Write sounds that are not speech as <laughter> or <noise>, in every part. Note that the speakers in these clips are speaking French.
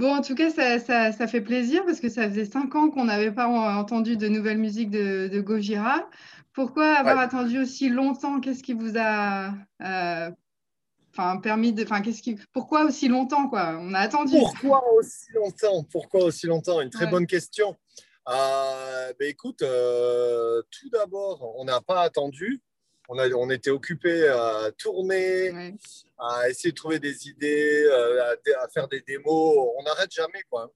Bon, en tout cas, ça, ça- ça fait plaisir parce que ça faisait cinq ans qu'on n'avait pas en- entendu de nouvelles musiques de, de Gojira. Pourquoi avoir Ouais. attendu aussi longtemps? Qu'est-ce qui vous a euh, permis de. Qu'est-ce qui... Pourquoi aussi longtemps, quoi? On a attendu. Pourquoi aussi longtemps? Pourquoi aussi longtemps? Une très Ouais. bonne question. Euh, ben écoute, euh, tout d'abord, on n'a pas attendu. On, a, on était occupé à tourner, Ouais. à essayer de trouver des idées, euh, à, faire des démos. On n'arrête jamais, quoi.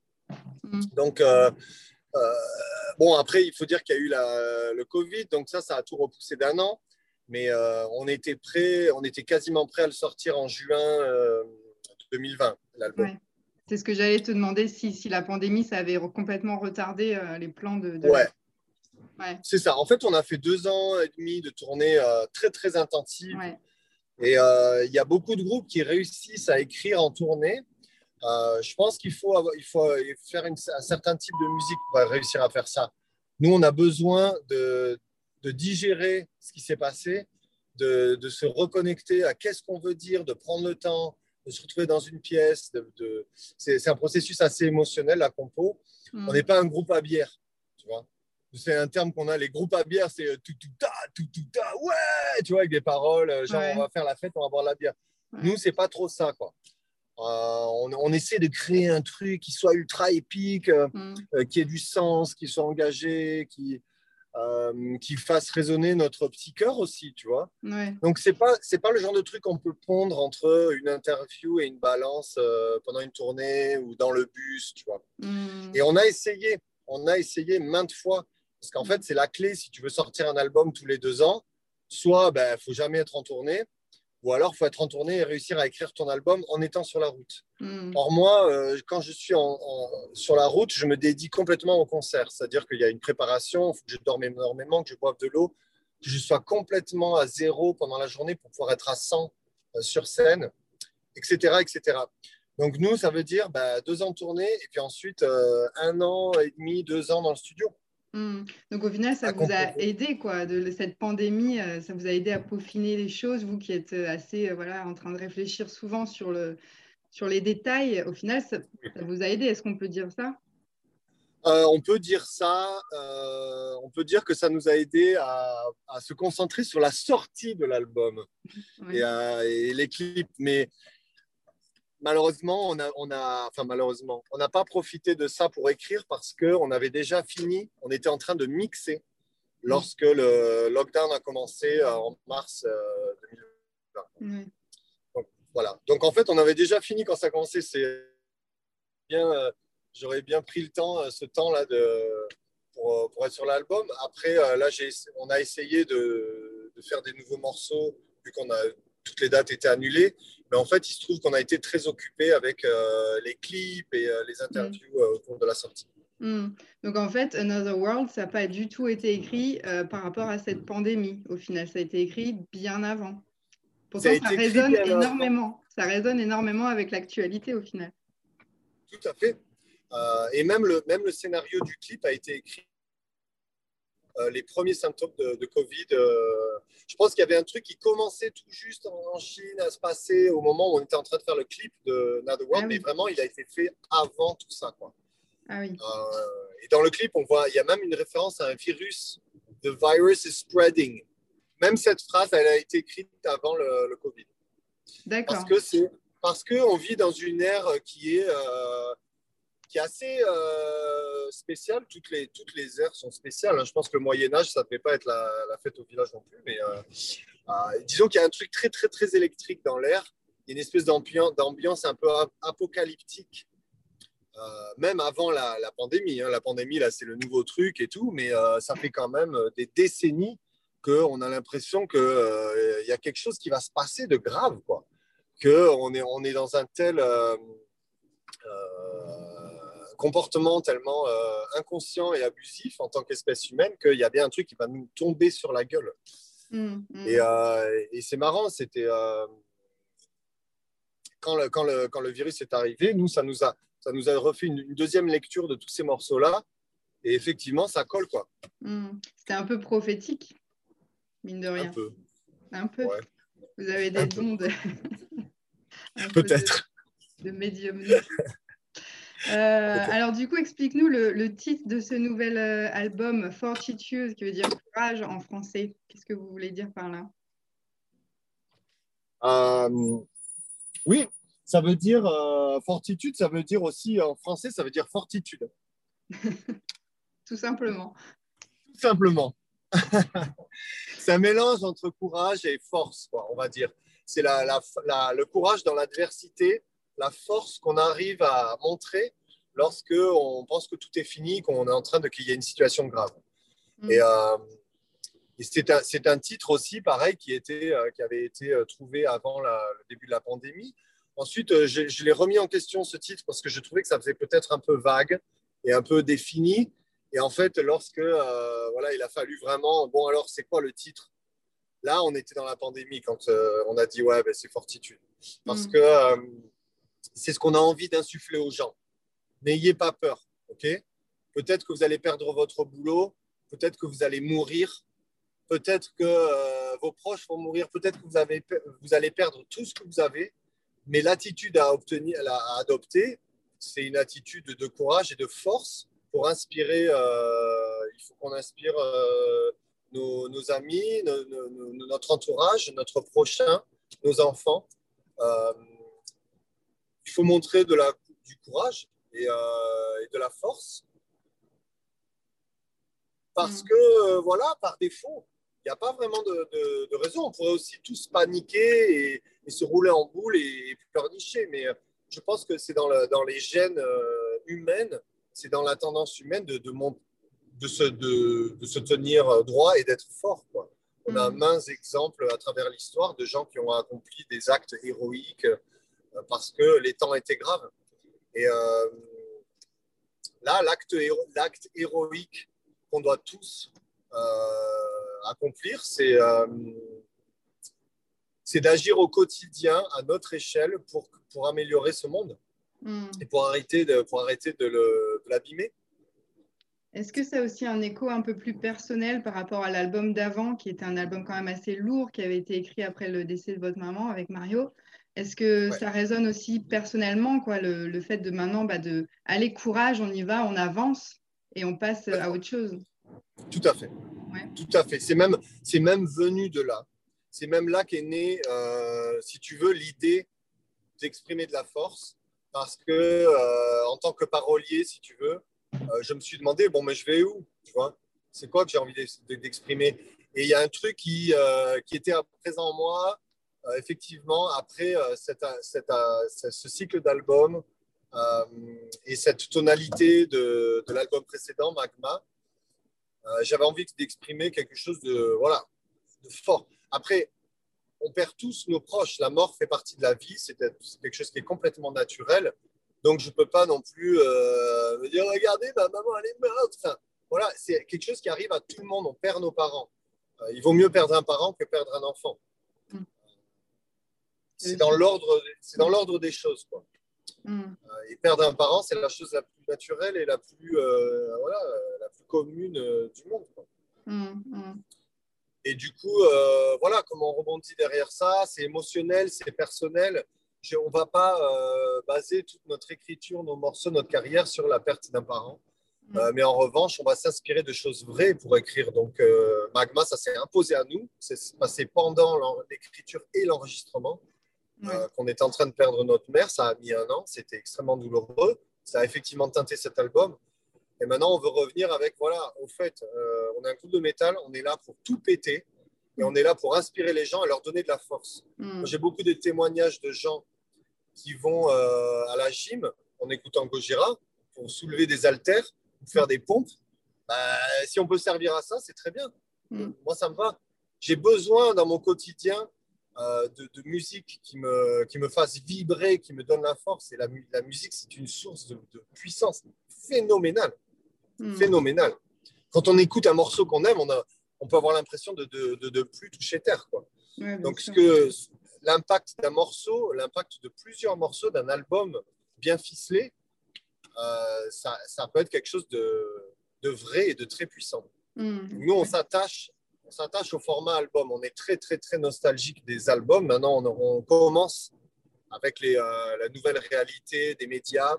Mm. Donc, euh, euh, bon, après, il faut dire qu'il y a eu la- le Covid, donc ça, ça a tout repoussé d'un an. Mais euh, on était prêt, on était quasiment prêt à le sortir en juin euh, 2020, l'album. Ouais. C'est ce que j'allais te demander si, si la pandémie, ça avait complètement retardé les plans de. de- Ouais. Ouais. C'est ça. En fait, on a fait deux ans et demi de tournée euh, très, très intensive. Ouais. Et euh, il y a beaucoup de groupes qui réussissent à écrire en tournée. Euh, je pense qu'il faut, avoir- il faut faire une- un certain type de musique pour réussir à faire ça. Nous, on a besoin de, de digérer ce qui s'est passé, de, de se reconnecter à qu'est-ce qu'on veut dire, de prendre le temps, de se retrouver dans une pièce. De, de- C'est c'est un processus assez émotionnel, la compo. Mm. On n'est pas un groupe à bière, tu vois. C'est un terme qu'on a, les groupes à bière, c'est euh, tout, tout, ta, tout, tout, ta, ouais, tu vois, avec des paroles, euh, genre Ouais. on va faire la fête, on va boire la bière. Ouais. Nous, c'est pas trop ça, quoi. Euh, on, on essaie de créer un truc qui soit ultra épique, euh, Mm. euh, qui ait du sens, qui soit engagé, qui, qui fasse résonner notre petit cœur aussi, tu vois. Ouais. Donc, c'est pas, c'est pas le genre de truc qu'on peut pondre entre une interview et une balance pendant une tournée ou dans le bus, tu vois. Mm. Et on a essayé, on a essayé maintes fois, parce qu'en fait, c'est la clé si tu veux sortir un album tous les deux ans. Soit, il ben, faut jamais être en tournée, ou alors, il faut être en tournée et réussir à écrire ton album en étant sur la route. Mm. Or, moi, euh, quand je suis en- en- sur la route, je me dédie complètement au concert. C'est-à-dire qu'il y a une préparation, il faut que je dorme énormément, que je boive de l'eau, que je sois complètement à zéro pendant la journée pour pouvoir être à 100 euh, sur scène, etc., etc. Donc, nous, ça veut dire bah, deux ans de tournée et puis ensuite euh, un an et demi, deux ans dans le studio. Mm. Donc au final, ça À vous a aidé, quoi, de cette pandémie, euh, ça vous a aidé à peaufiner les choses, vous qui êtes euh, assez, euh, voilà, en train de réfléchir souvent sur le, sur les détails. Au final, ça, ça vous a aidé. Est-ce qu'on peut dire ça? Euh, on peut dire ça, euh, on peut dire que ça nous a aidé à, à se concentrer sur la sortie de l'album. <laughs> Et, et les clips. Mais malheureusement, on a, on a, enfin malheureusement, on n'a pas profité de ça pour écrire parce que on avait déjà fini. On était en train de mixer lorsque le lockdown a commencé euh, en mars euh, 2020. Ouais. Donc, voilà. Donc en fait, on avait déjà fini quand ça a commencé. C'est bien. euh, J'aurais bien pris le temps, euh, ce temps-là de pour, pour être sur l'album. Après, euh, là, on a essayé de, de faire des nouveaux morceaux vu qu'on a toutes les dates étaient annulées. Mais en fait, il se trouve qu'on a été très occupé avec euh, les clips et euh, les interviews euh, au cours de la sortie. Mm. Donc en fait, Another World, ça n'a pas du tout été écrit par rapport à cette pandémie. Au final, ça a été écrit bien avant. Pourtant, ça, écrit résonne énormément. Ça résonne énormément avec l'actualité au final. Tout à fait. Euh, et même le, même le scénario du clip a été écrit. Euh, les premiers symptômes de, de Covid. euh, je pense qu'il y avait un truc qui commençait tout juste en, en Chine à se passer au moment où on était en train de faire le clip de Another World, Ah oui. mais vraiment, il a été fait avant tout ça. Quoi. Ah oui. Euh, et dans le clip, on voit, il y a même une référence à un virus. The virus is spreading. Même cette phrase, elle a été écrite avant le, le Covid. D'accord. Parce que c'est parce que on vit dans une ère qui est qui est assez euh. Toutes les toutes les ères sont spéciales. hein. Je pense que le Moyen Âge, ça ne devait pas être la, fête au village non plus. Mais euh, euh, disons qu'il y a un truc très très très électrique dans l'air. Il y a une espèce d'ambiance un peu ap- apocalyptique. Euh, même avant la, la pandémie. hein. La pandémie, là, c'est le nouveau truc et tout, mais ça fait quand même des décennies qu'on a l'impression qu'il y a quelque chose qui va se passer de grave, quoi. qu'on est, on est dans un tel comportement tellement inconscient et abusif en tant qu'espèce humaine qu'il y a bien un truc qui va nous tomber sur la gueule. Mm, mm. Et, et c'est marrant, c'était quand le, quand, le, quand le virus est arrivé, nous, ça nous a, ça nous a refait une, deuxième lecture de tous ces morceaux-là. Et effectivement, ça colle, quoi. Hmm. C'était un peu prophétique, mine de rien. Un peu. Un peu. Vous avez des dons <laughs> de... Peut-être. De, médium. Euh, alors du coup, explique-nous le, titre de ce nouvel euh, album, Fortitude, qui veut dire courage en français. Qu'est-ce que vous voulez dire par là? Euh, oui, ça veut dire euh, fortitude, ça veut dire aussi en français, ça veut dire fortitude. <laughs> Tout simplement. Tout simplement. <laughs> c'est un mélange entre courage et force, on va dire. C'est la, le courage dans l'adversité, la force qu'on arrive à montrer lorsque on pense que tout est fini, qu'on est en train de qu'il y ait une situation grave. Mm. Et, euh, c'est un, un, titre aussi, pareil, qui, était, euh, qui avait été euh, trouvé avant le début de la pandémie. Ensuite, je, je l'ai remis en question, ce titre, parce que je trouvais que ça faisait peut-être un peu vague et un peu défini. Et en fait, lorsque voilà, il a fallu vraiment, bon, alors c'est quoi le titre? Là, on était dans la pandémie quand on a dit, ouais, ben, c'est Fortitude. Parce mm. que c'est ce qu'on a envie d'insuffler aux gens. N'ayez pas peur, ok? Peut-être que vous allez perdre votre boulot, peut-être que vous allez mourir, peut-être que euh, vos proches vont mourir, peut-être que vous, vous allez perdre tout ce que vous avez, mais l'attitude à, obtenir, à adopter, c'est une attitude de courage et de force pour inspirer, euh, il faut qu'on inspire euh, nos, amis, notre entourage, notre prochain, nos enfants. Il faut montrer de la, du courage et, et de la force parce mm. que, voilà, par défaut, il n'y a pas vraiment de, raison. On pourrait aussi tous paniquer et, se rouler en boule et, pleurnicher. Mais euh, je pense que c'est dans, dans, les gènes euh, humaines, c'est dans la tendance humaine de, de, de, se, de, se tenir droit et d'être fort. Quoi. On a mm. mains exemples à travers l'histoire de gens qui ont accompli des actes héroïques euh, parce que les temps étaient graves. Et là, l'acte héroïque qu'on doit tous accomplir, euh, c'est d'agir au quotidien à notre échelle pour, pour améliorer ce monde hmm. et pour arrêter de, pour arrêter de l'abîmer. Est-ce que ça a aussi un écho un peu plus personnel par rapport à l'album d'avant, qui était un album quand même assez lourd, qui avait été écrit après le décès de votre maman avec Mario? Est-ce que ça résonne aussi personnellement, quoi, le, le fait de maintenant bah, de aller courage, on y va, on avance et on passe à autre chose? Tout à fait. Tout à fait. C'est même, c'est même venu de là. C'est même là qu'est née, euh, si tu veux, l'idée d'exprimer de la force. Parce que, euh, en tant que parolier, si tu veux, euh, je me suis demandé, bon, mais je vais où tu vois? C'est quoi que j'ai envie d'exprimer? Et il y a un truc qui, qui était présent en moi, effectivement, après cette, cette, ce cycle d'albums et cette tonalité de, l'album précédent, Magma. Euh, j'avais envie d'exprimer quelque chose de, voilà, de fort. Après, on perd tous nos proches. La mort fait partie de la vie. C'est quelque chose qui est complètement naturel. Donc, je ne peux pas non plus euh, me dire Regardez, ma maman, elle est morte. Voilà, c'est quelque chose qui arrive à tout le monde. On perd nos parents. Euh, il vaut mieux perdre un parent que perdre un enfant. Mm. C'est dans l'ordre des choses. Quoi. Mm. et perdre un parent, c'est la chose la plus naturelle et la plus, voilà, commune euh, du monde. Mmh, mmh. Et du coup, euh, voilà comment on rebondit derrière ça. C'est émotionnel, c'est personnel. on ne va pas euh, baser toute notre écriture, nos morceaux, notre carrière sur la perte d'un parent. Mais en revanche, on va s'inspirer de choses vraies pour écrire. Donc, Magma, ça s'est imposé à nous. C'est passé pendant l'écriture et l'enregistrement. Qu'on était en train de perdre notre mère. Ça a mis un an. C'était extrêmement douloureux. Ça a effectivement teinté cet album. Et maintenant, on veut revenir avec, voilà, au fait, euh, on a un groupe de métal, on est là pour tout péter et on est là pour inspirer les gens et leur donner de la force. Mm. J'ai beaucoup de témoignages de gens qui vont euh, à la gym en écoutant Gojira pour soulever des haltères, pour faire des pompes. Bah, si on peut servir à ça, c'est très bien. Mm. Moi, ça me va. J'ai besoin dans mon quotidien euh, de, musique qui me, qui me fasse vibrer, qui me donne la force. Et la, la musique, c'est une source de, puissance phénoménale. Hmm. Phénoménale. Quand on écoute un morceau qu'on aime, on, a, on peut avoir l'impression de ne plus toucher terre. Quoi. Donc, ce que l'impact d'un morceau, l'impact de plusieurs morceaux d'un album bien ficelé, euh, ça, ça, peut être quelque chose de, de, vrai et de très puissant. Hmm. Nous, on s'attache on s'attache au format album. On est très, très, très nostalgique des albums. Maintenant, on, commence avec euh, la nouvelle réalité des médias,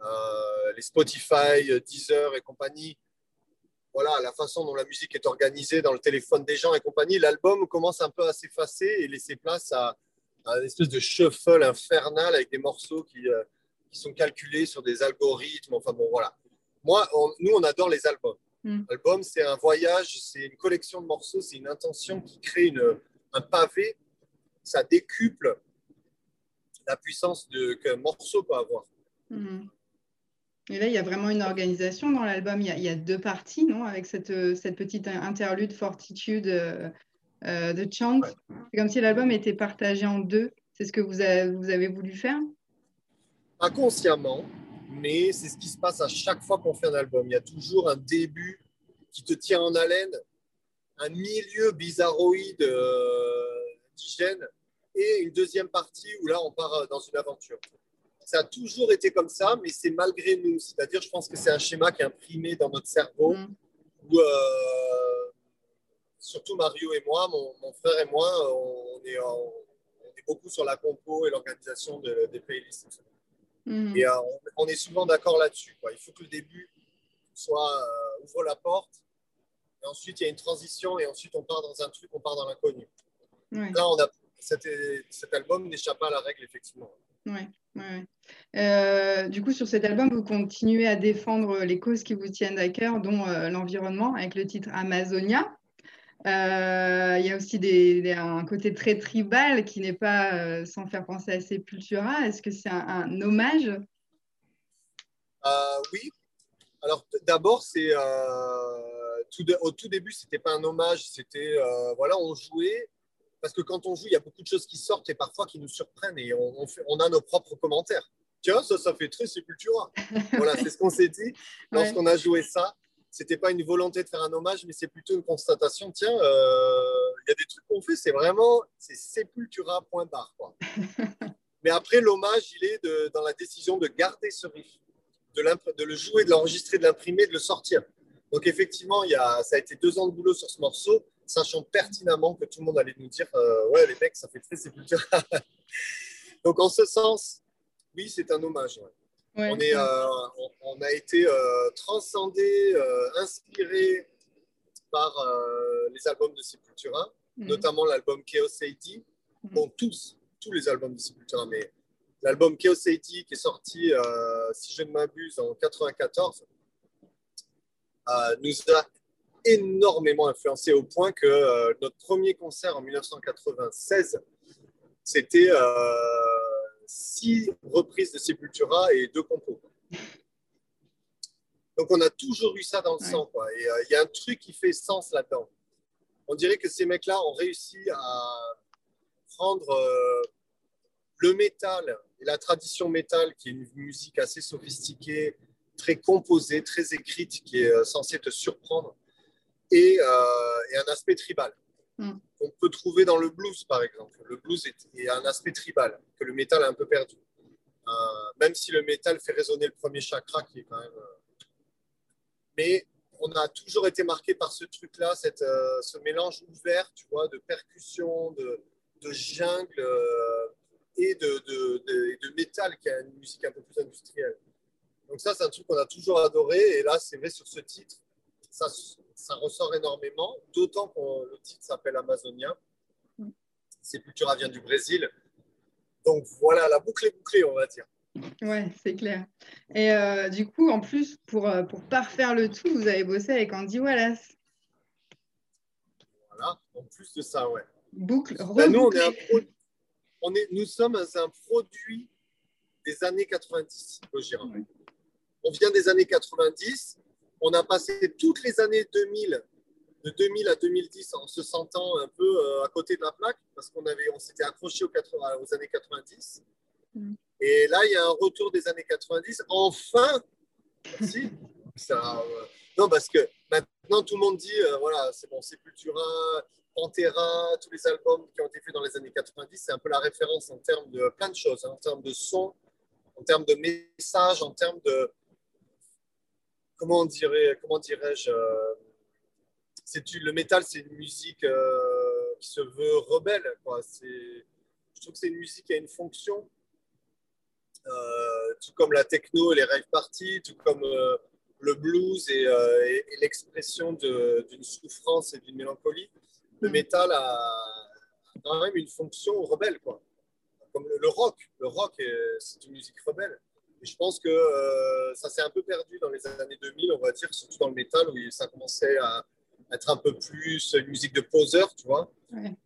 euh, les Spotify, Deezer et compagnie. Voilà, la façon dont la musique est organisée dans le téléphone des gens et compagnie. L'album commence un peu à s'effacer et laisser place à, une espèce de shuffle infernal avec des morceaux qui, euh, qui sont calculés sur des algorithmes. Enfin bon, voilà. Moi, nous, on adore les albums. L'album, mm. c'est un voyage, c'est une collection de morceaux, c'est une intention qui crée une, un pavé. Ça décuple la puissance qu'un morceau peut avoir. Mm. Et là, il y a vraiment une organisation dans l'album. Il, il, y a deux parties, non Avec cette, cette petite interlude Fortitude euh, euh, de Chant. C'est comme si l'album était partagé en deux. C'est ce que vous avez, vous avez voulu faire? Inconsciemment, mais c'est ce qui se passe à chaque fois qu'on fait un album. Il y a toujours un début qui te tient en haleine, un milieu bizarroïde euh, indigène et une deuxième partie où là on part euh, dans une aventure. Ça a toujours été comme ça, mais c'est malgré nous. C'est-à-dire, je pense que c'est un schéma qui est imprimé dans notre cerveau, mm. où euh, surtout Mario et moi, mon, frère et moi, on est, on est, beaucoup sur la compo et l'organisation des playlists. Mm. Et on, est souvent d'accord là-dessus. Il faut que le début soit ouvre la porte ensuite, il y a une transition et ensuite, on part dans un truc, on part dans l'inconnu. Là, on a, cet, cet album n'échappe pas à la règle, effectivement. Ouais, ouais. Euh, du coup, sur cet album, vous continuez à défendre les causes qui vous tiennent à cœur, dont euh, l'environnement, avec le titre Amazonia. Euh, il y a aussi des, un côté très tribal qui n'est pas sans faire penser à Sepultura. Est-ce que c'est un, un, hommage? Oui. Alors, d'abord, c'est au tout début, c'était pas un hommage, c'était euh, voilà, on jouait parce que quand on joue, il y a beaucoup de choses qui sortent et parfois qui nous surprennent et on, fait, on a nos propres commentaires. Tiens, ça, ça fait très Sepultura. <laughs> voilà, c'est ce qu'on s'est dit lorsqu'on a joué ça. C'était pas une volonté de faire un hommage, mais c'est plutôt une constatation. Tiens, euh, il y a des trucs qu'on fait, c'est vraiment c'est Sepultura point barre. Quoi. <laughs> mais après, l'hommage, il est de, dans la décision de garder ce riff, de, de le jouer, de l'enregistrer, de l'imprimer, de le sortir. Donc effectivement, il y a, ça a été deux ans de boulot sur ce morceau, sachant pertinemment que tout le monde allait nous dire euh, ouais les mecs, ça fait très sépulture. <laughs> Donc en ce sens, oui, c'est un hommage. On, est, euh, on, a été euh, transcendé, inspiré par les albums de Sepultura, mhm. notamment l'album Chaos AD. Mhm. Bon, tous, tous les albums de Sepultura, mais l'album Chaos AD qui est sorti, si je ne m'abuse, en 94 euh, nous a énormément influencé au point que euh, notre premier concert en 1996, c'était euh, six reprises de Sepultura et deux compos. Donc on a toujours eu ça dans le sang. Et il y a un truc qui fait sens là-dedans. On dirait que ces mecs-là ont réussi à prendre le métal et la tradition métal, qui est une musique assez sophistiquée, très composée, très écrite, qui est euh, censée te surprendre, et, euh, un aspect tribal. Mm. On peut trouver dans le blues, par exemple. Le blues est, un aspect tribal que le métal a un peu perdu. Euh, même si le métal fait résonner le premier chakra, qui est quand même. Mais on a toujours été marqué par ce truc-là, cette, ce mélange ouvert, tu vois, de percussion, de, jungle et de, métal, qui a une musique un peu plus industrielle. Donc ça, c'est un truc qu'on a toujours adoré. Et là, c'est vrai, sur ce titre, ça ressort énormément, d'autant que le titre s'appelle Amazonia. Sepultura vient du Brésil. Donc voilà, la boucle est bouclée, on va dire. Ouais, c'est clair. Et euh, du coup, en plus, pour, euh, pour parfaire le tout, vous avez bossé avec Andy Wallace. Voilà, en plus de ça, ouais. Boucle, ben, nous, on est, nous sommes un produit des années 90, je on vient des années 90, on a passé toutes les années 2000 de 2000 à 2010 en se sentant un peu euh, à côté de la plaque parce qu'on avait, on s'était accroché aux, 80, aux, années 90. Mm. Et là, il y a un retour des années 90. Enfin, merci. Ça, euh, non, parce que maintenant, tout le monde dit, euh, voilà, c'est bon, Sepultura, Pantera, tous les albums qui ont été faits dans les années 90, c'est un peu la référence en termes de plein de choses, hein, en termes de son, en termes de message, en termes de, comment dirais, comment dirais-je, c'est le métal, c'est une musique euh, qui se veut rebelle. Quoi. Je trouve que c'est une musique qui a une fonction, euh, tout comme la techno et les rave parties, tout comme euh, le blues et, l'expression d'une souffrance et d'une mélancolie. Le mm. métal a quand même une fonction rebelle, quoi. Comme le, rock. Le rock, c'est une musique rebelle. Et je pense que ça s'est un peu perdu dans les années 2000, on va dire, surtout dans le métal, où ça commençait à, être un peu plus une musique de poseur, tu vois.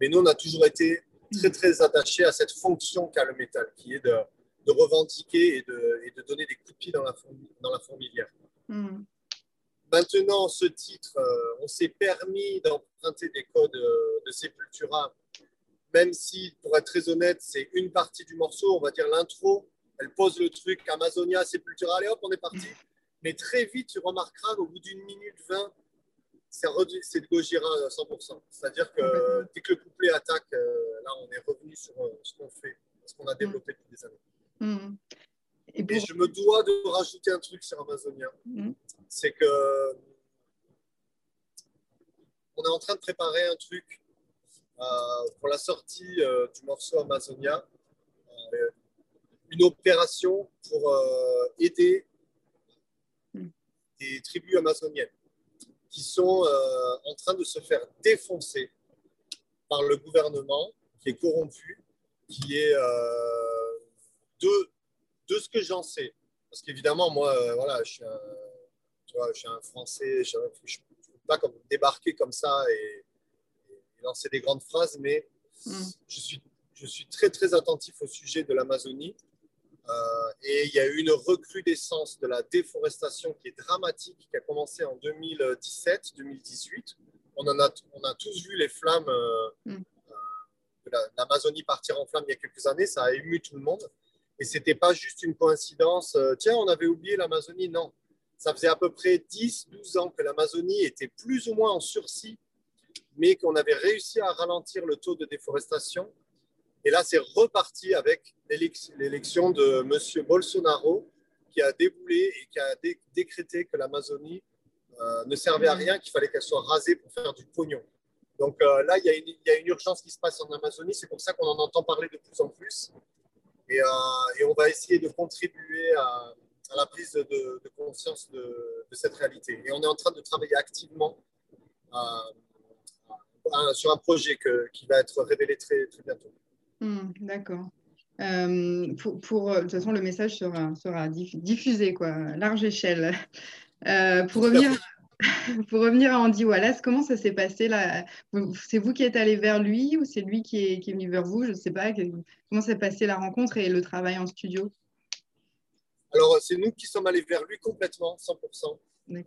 Mais nous, on a toujours été très, très attachés à cette fonction qu'a le métal, qui est de, de revendiquer et de, et de, donner des coups de pied dans la, dans la fourmilière. Hmm. Maintenant, ce titre, euh, on s'est permis d'emprunter des codes euh, de Sepultura, même si, pour être très honnête, c'est une partie du morceau, on va dire l'intro, elle pose le truc, Amazonia, Sepultura, allez hop, on est parti. Mais très vite, tu remarqueras qu'au bout d'une minute vingt, c'est de Gojira à 100%. C'est-à-dire que dès que le couplet attaque, euh, là, on est revenu sur euh, ce qu'on fait, ce qu'on a mm. développé depuis des années. Mm. Et, je me dois de rajouter un truc sur Amazonia. C'est que on est en train de préparer un truc euh, pour la sortie du morceau Amazonia, une opération pour aider des tribus amazoniennes qui sont euh, en train de se faire défoncer par le gouvernement qui est corrompu, qui est euh, de, de ce que j'en sais. Parce qu'évidemment, moi, euh, voilà, je suis, un, tu vois, je suis un Français, je ne peux pas comme, débarquer comme ça et, lancer des grandes phrases, mais mm. je, suis, je suis très, très attentif au sujet de l'Amazonie. Euh, et il y a eu une recrudescence de la déforestation qui est dramatique, qui a commencé en 2017-2018. On, en a, on a tous vu les flammes, euh, mm. euh, l'Amazonie partir en flammes il y a quelques années, ça a ému tout le monde. Et ce n'était pas juste une coïncidence, tiens, on avait oublié l'Amazonie, non. Ça faisait à peu près 10-12 ans que l'Amazonie était plus ou moins en sursis, mais qu'on avait réussi à ralentir le taux de déforestation et là, c'est reparti avec l'élection de M. Bolsonaro, qui a déboulé et qui a décrété que l'Amazonie euh, ne servait à rien, qu'il fallait qu'elle soit rasée pour faire du pognon. Donc euh, là, il y, a une, urgence qui se passe en Amazonie. C'est pour ça qu'on en entend parler de plus en plus. Et, euh, on va essayer de contribuer à, la prise de, conscience de, cette réalité. Et on est en train de travailler activement sur un projet qui va être révélé très, bientôt. Hmm, d'accord. Euh, pour, de toute façon, le message sera, sera diffusé, quoi, large échelle. Euh, pour, revenir, <laughs> pour revenir à Andy Wallace, comment ça s'est passé là? C'est vous qui êtes allé vers lui ou c'est lui qui est, qui est, venu vers vous? Je ne sais pas. Comment s'est passé la rencontre et le travail en studio? Alors, c'est nous qui sommes allés vers lui complètement, 100%. Euh,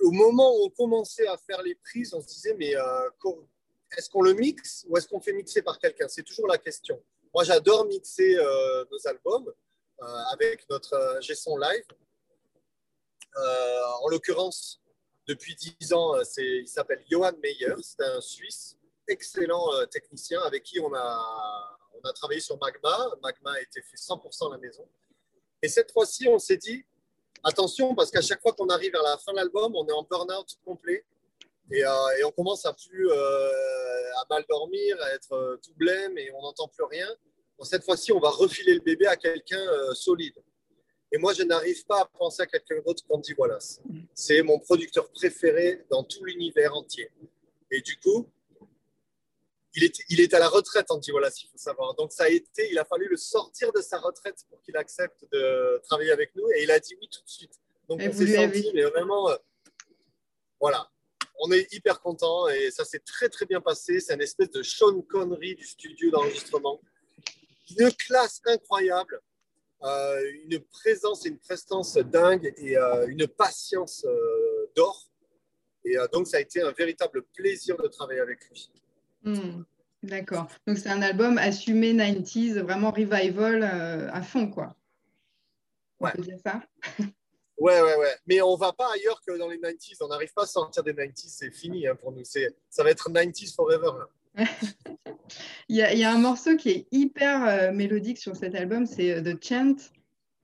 au moment où on commençait à faire les prises, on se disait, mais est-ce qu'on le mixe ou est-ce qu'on fait mixer par quelqu'un? C'est toujours la question. Moi, j'adore mixer euh, nos albums euh, avec notre euh, son live. en l'occurrence, depuis 10 ans, il s'appelle Johan Meyer. C'est un Suisse, excellent technicien avec qui on a, on a travaillé sur Magma. Magma a été fait 100% à la maison. Et cette fois-ci, on s'est dit, attention, parce qu'à chaque fois qu'on arrive vers la fin de l'album, on est en burn-out complet. Et, et, on commence à plus à mal dormir, à être euh, tout blême et on n'entend plus rien. cette fois-ci, on va refiler le bébé à quelqu'un euh, solide. Et moi, je n'arrive pas à penser à quelqu'un d'autre qu'Andy Wallace. C'est mon producteur préféré dans tout l'univers entier. Et du coup, il est, il est à la retraite, Andy Wallace, il faut savoir. Donc, ça a été, il a fallu le sortir de sa retraite pour qu'il accepte de travailler avec nous. Et il a dit oui tout de suite. Donc, on s'est senti, mais vraiment, euh, voilà on est hyper content et ça s'est très très bien passé. C'est une espèce de Sean Connery du studio d'enregistrement. Une classe incroyable, euh, une présence et une prestance dingue et euh, une patience euh, d'or. Et donc, ça a été un véritable plaisir de travailler avec lui. Hmm, d'accord. Donc, c'est un album assumé 90s, vraiment revival à fond, quoi. On peut dire ça? Ouais, ouais, ouais. Mais on va pas ailleurs que dans les 90s. On n'arrive pas à sortir des 90s. C'est fini hein, pour nous. Ça va être 90s forever. <laughs> il, y a, il, y a, un morceau qui est hyper euh, mélodique sur cet album. C'est euh, The Chant,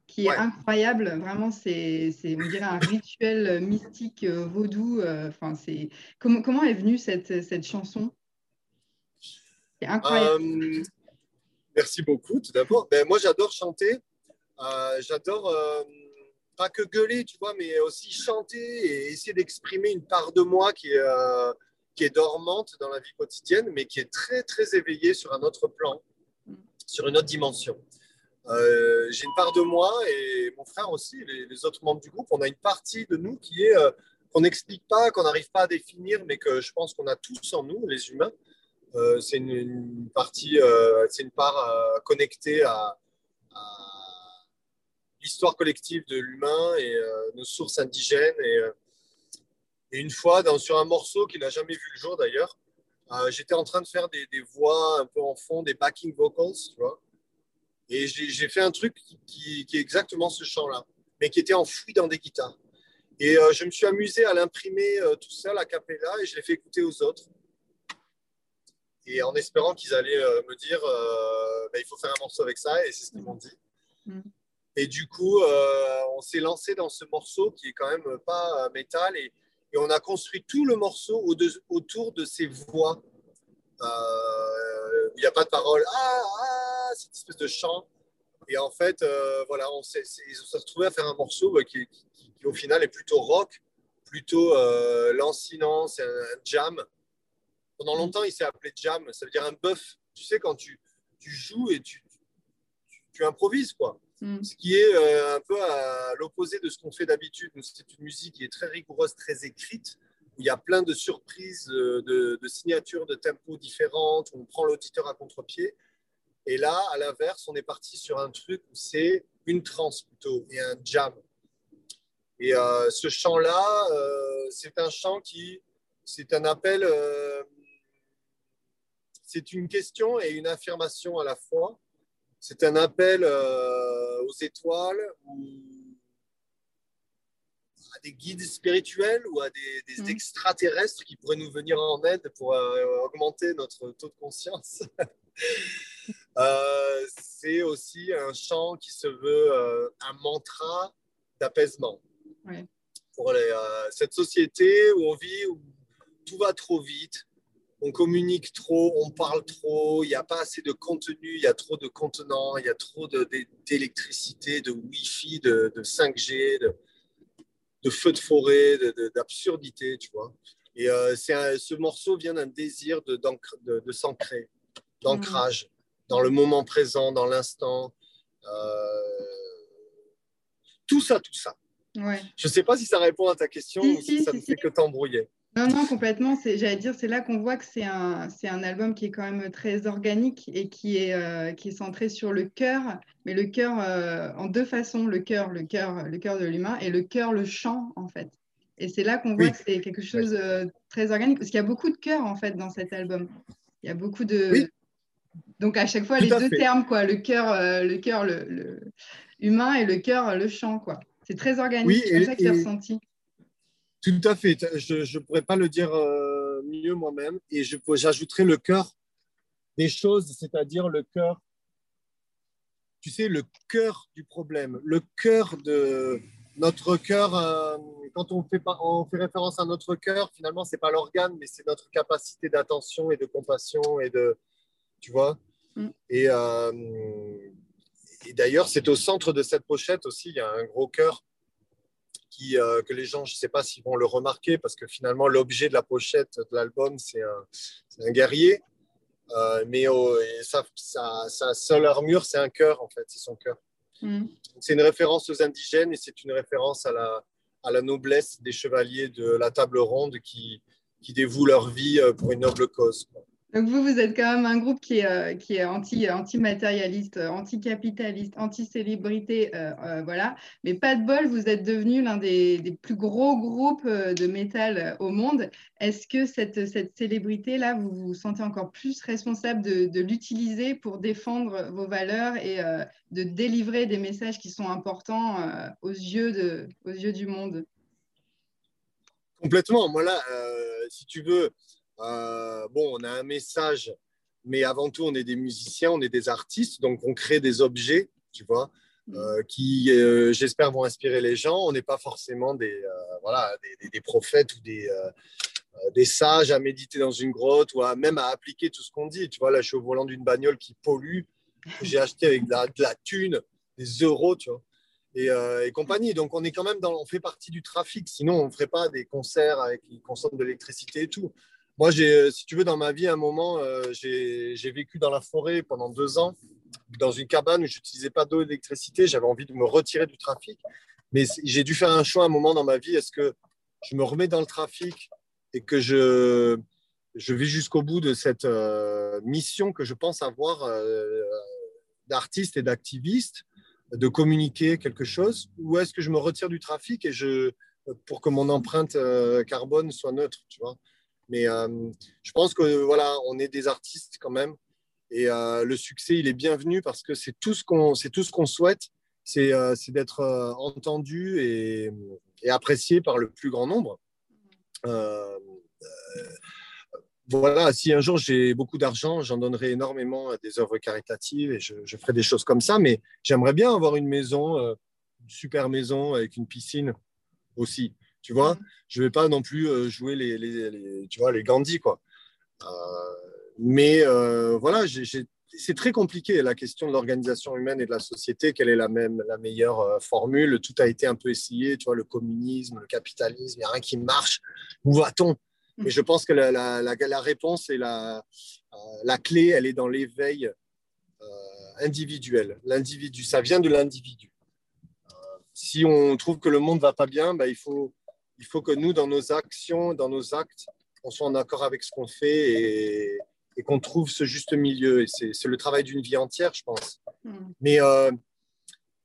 qui est incroyable. Vraiment, c'est, on dirait un rituel euh, mystique vaudou. Enfin, c'est comment, comment est venue cette, cette chanson? C'est incroyable. merci beaucoup, tout d'abord. Ben, moi, j'adore chanter. j'adore pas que gueuler, tu vois, mais aussi chanter et essayer d'exprimer une part de moi qui est, euh, qui est dormante dans la vie quotidienne, mais qui est très, très éveillée sur un autre plan, sur une autre dimension. Euh, j'ai une part de moi et mon frère aussi, les, autres membres du groupe, on a une partie de nous qui est euh, qu'on n'explique pas, qu'on n'arrive pas à définir, mais que je pense qu'on a tous en nous, les humains. c'est une, partie, c'est une part connectée à l'histoire collective de l'humain et euh, nos sources indigènes. Euh, et, une fois, sur un morceau qui n'a jamais vu le jour d'ailleurs, euh, j'étais en train de faire des, voix un peu en fond, des backing vocals, tu vois. Et j'ai fait un truc qui, est exactement ce chant-là, mais qui était enfoui dans des guitares. Et je me suis amusé à l'imprimer tout seul à cappella et je l'ai fait écouter aux autres. Et en espérant qu'ils allaient me dire, bah, il faut faire un morceau avec ça, et c'est ce qu'ils m'ont dit. Mm. Et du coup, euh, on s'est lancé dans ce morceau qui est quand même pas métal et, on a construit tout le morceau autour de ces voix. Euh, il n'y a pas de parole. Ah, ah, c'est une espèce de chant. Et en fait, euh, voilà, on s'est, retrouvé à faire un morceau qui, qui, au final est plutôt rock, plutôt lancinant, c'est un, jam. Pendant longtemps, il s'est appelé jam, ça veut dire un buff. Tu sais, quand tu, joues et tu, tu improvises, quoi. Mm. Ce qui est euh, un peu à l'opposé de ce qu'on fait d'habitude. C'est une musique qui est très rigoureuse, très écrite, où il y a plein de surprises, euh, de, signatures, de tempos différentes, où on prend l'auditeur à contre-pied. Et là, à l'inverse, on est parti sur un truc où c'est une trance plutôt et un jam. Et euh, ce chant-là, c'est un chant qui, c'est un appel, c'est une question et une affirmation à la fois c'est un appel euh, aux étoiles ou à des guides spirituels ou à des, mm. extraterrestres qui pourraient nous venir en aide pour euh, augmenter notre taux de conscience? <laughs> Euh, c'est aussi un chant qui se veut un mantra d'apaisement. Pour cette société où on vit, où tout va trop vite, on communique trop, on parle trop, il n'y a pas assez de contenu, il y a trop de contenants, il y a trop d'électricité, de, Wi-Fi, de, 5G, de, feux de forêt, d'absurdité, tu vois. Et euh, ce morceau vient d'un désir de, de, s'ancrer, d'ancrage, dans le moment présent, dans l'instant. Euh, tout ça, tout ça. Je ne sais pas si ça répond à ta question ou si, ça ne fait que t'embrouiller. Non, non, complètement. J'allais dire, c'est là qu'on voit que c'est un, un album qui est quand même très organique et qui est, euh, qui est centré sur le cœur, mais le cœur euh, en deux façons, le cœur, le cœur, le cœur de l'humain et le cœur, le chant, en fait. Et c'est là qu'on voit que c'est quelque chose de euh, très organique, parce qu'il y a beaucoup de cœur, en fait, dans cet album. Il y a beaucoup de... Donc, à chaque fois, les deux termes, quoi, le cœur, le cœur, le, humain et le cœur, le chant, quoi. C'est très organique, c'est ça que j'ai ressenti. Tout à fait. Je ne pourrais pas le dire euh, mieux moi-même. Et j'ajouterais le cœur des choses, c'est-à-dire le cœur, tu sais, le cœur du problème, le cœur de notre cœur. Euh, quand on fait, on fait référence à notre cœur, finalement, c'est pas l'organe, mais c'est notre capacité d'attention et de compassion et de, tu vois. Mm. Et, euh, et d'ailleurs, c'est au centre de cette pochette aussi. Il y a un gros cœur euh, que les gens, je ne sais pas s'ils vont le remarquer, parce que finalement, l'objet de la pochette de l'album, c'est un, guerrier. Euh, mais oh, sa, seule armure, c'est un cœur, en fait, c'est son cœur. Mm. C'est une référence aux indigènes et c'est une référence à la, à la noblesse des chevaliers de la table ronde qui, qui dévouent leur vie euh, pour une noble cause. Donc vous, vous êtes quand même un groupe qui est, euh, qui est anti, anti-matérialiste, anti-capitaliste, anti-célébrité, euh, euh, voilà. Mais pas de bol, vous êtes devenu l'un des, plus gros groupes de métal au monde. Est-ce que cette, célébrité-là, vous vous sentez encore plus responsable de, l'utiliser pour défendre vos valeurs et de délivrer des messages qui sont importants aux, yeux aux yeux du monde? Complètement. Moi là, si tu veux, euh, bon, on a un message, mais avant tout, on est des musiciens, on est des artistes, donc on crée des objets, tu vois, mm. euh, qui, euh, j'espère, vont inspirer les gens. On n'est pas forcément des, voilà, des, prophètes ou des, des sages à méditer dans une grotte ou à, même à appliquer tout ce qu'on dit. Tu vois, là, je suis au volant d'une bagnole qui pollue, que j'ai acheté avec de la, de la, thune, des euros, tu vois. Et, et, compagnie. Donc, on est quand même dans, on fait partie du trafic. Sinon, on ne ferait pas des concerts avec, qui consomment de l'électricité et tout. Moi, euh, si tu veux, dans ma vie, à un moment, euh, j'ai vécu dans la forêt pendant deux ans, dans une cabane où je n'utilisais pas d'eau et d'électricité. J'avais envie de me retirer du trafic. Mais j'ai dû faire un choix à un moment dans ma vie. Est-ce que je me remets dans le trafic et que je, je vais jusqu'au bout de cette euh, mission que je pense avoir d'artiste et d'activiste, de communiquer quelque chose, ou est-ce que je me retire du trafic et je, pour que mon empreinte carbone soit neutre, tu vois? Mais euh, je pense que voilà, on est des artistes quand même. Et euh, le succès, il est bienvenu parce que c'est tout ce qu'on, souhaite, c'est, euh, d'être entendu et, apprécié par le plus grand nombre. voilà, si un jour j'ai beaucoup d'argent, j'en donnerai énormément à des œuvres caritatives et je, ferai des choses comme ça. Mais j'aimerais bien avoir une maison, une super maison avec une piscine aussi. Tu vois, je ne vais pas non plus euh, jouer les, les, tu vois, les Gandhi, quoi. Euh, mais euh, voilà, c'est très compliqué la question de l'organisation humaine et de la société. Quelle est la, même, la meilleure formule? Tout a été un peu essayé, tu vois, le communisme, le capitalisme, il n'y a rien qui marche. Où va-t-on? Mais je pense que la, la, la réponse et la, la clé, elle est dans l'éveil individuel. L'individu, ça vient de l'individu. si on trouve que le monde va pas bien, bah, il faut il faut que nous, dans nos actions, dans nos actes, on soit en accord avec ce qu'on fait et, qu'on trouve ce juste milieu. Et c'est le travail d'une vie entière, je pense. Hmm. Mais euh,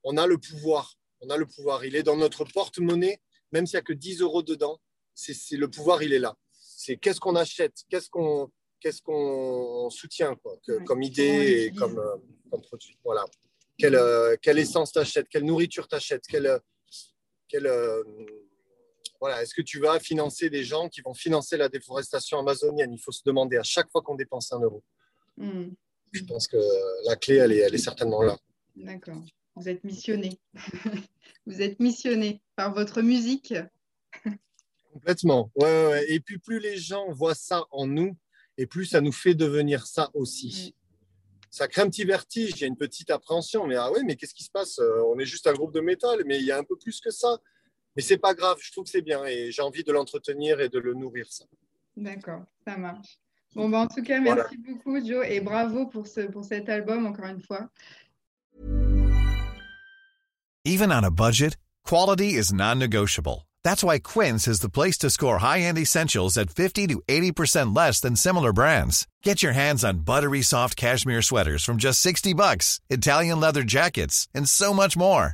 on a le pouvoir. On a le pouvoir. Il est dans notre porte-monnaie, même s'il n'y a que 10 euros dedans. C'est le pouvoir, il est là. C'est qu'est-ce qu'on achète, qu'est-ce qu'on qu'est-ce qu'on soutient quoi, comme idée et comme, euh, comme, produit. Voilà. Quelle, euh, quelle essence t'achètes, quelle nourriture t'achètes, quelle, quelle voilà, est-ce que tu vas financer des gens qui vont financer la déforestation amazonienne? Il faut se demander à chaque fois qu'on dépense un euro. Hmm. Je pense que la clé, elle est, elle est certainement là. D'accord. Vous êtes missionné. <laughs> Vous êtes missionné par votre musique. Complètement. Ouais, ouais, Et puis plus les gens voient ça en nous, et plus ça nous fait devenir ça aussi. Ça crée un petit vertige, il y a une petite appréhension. Mais ah ouais, mais qu'est-ce qui se passe? Euh, On est juste un groupe de métal, mais il y a un peu plus que ça. Mais c'est pas grave, je trouve que c'est bien et j'ai envie de l'entretenir et de le nourrir ça. D'accord, ça marche. Bon, bah, en tout cas, merci voilà. beaucoup, Joe, et bravo pour, ce, pour cet album, encore une fois. Even on a budget, quality is non-negotiable. That's why Quince is the place to score high-end essentials at 50 to 80% less than similar brands. Get your hands on buttery soft cashmere sweaters from just 60 bucks, Italian leather jackets, and so much more.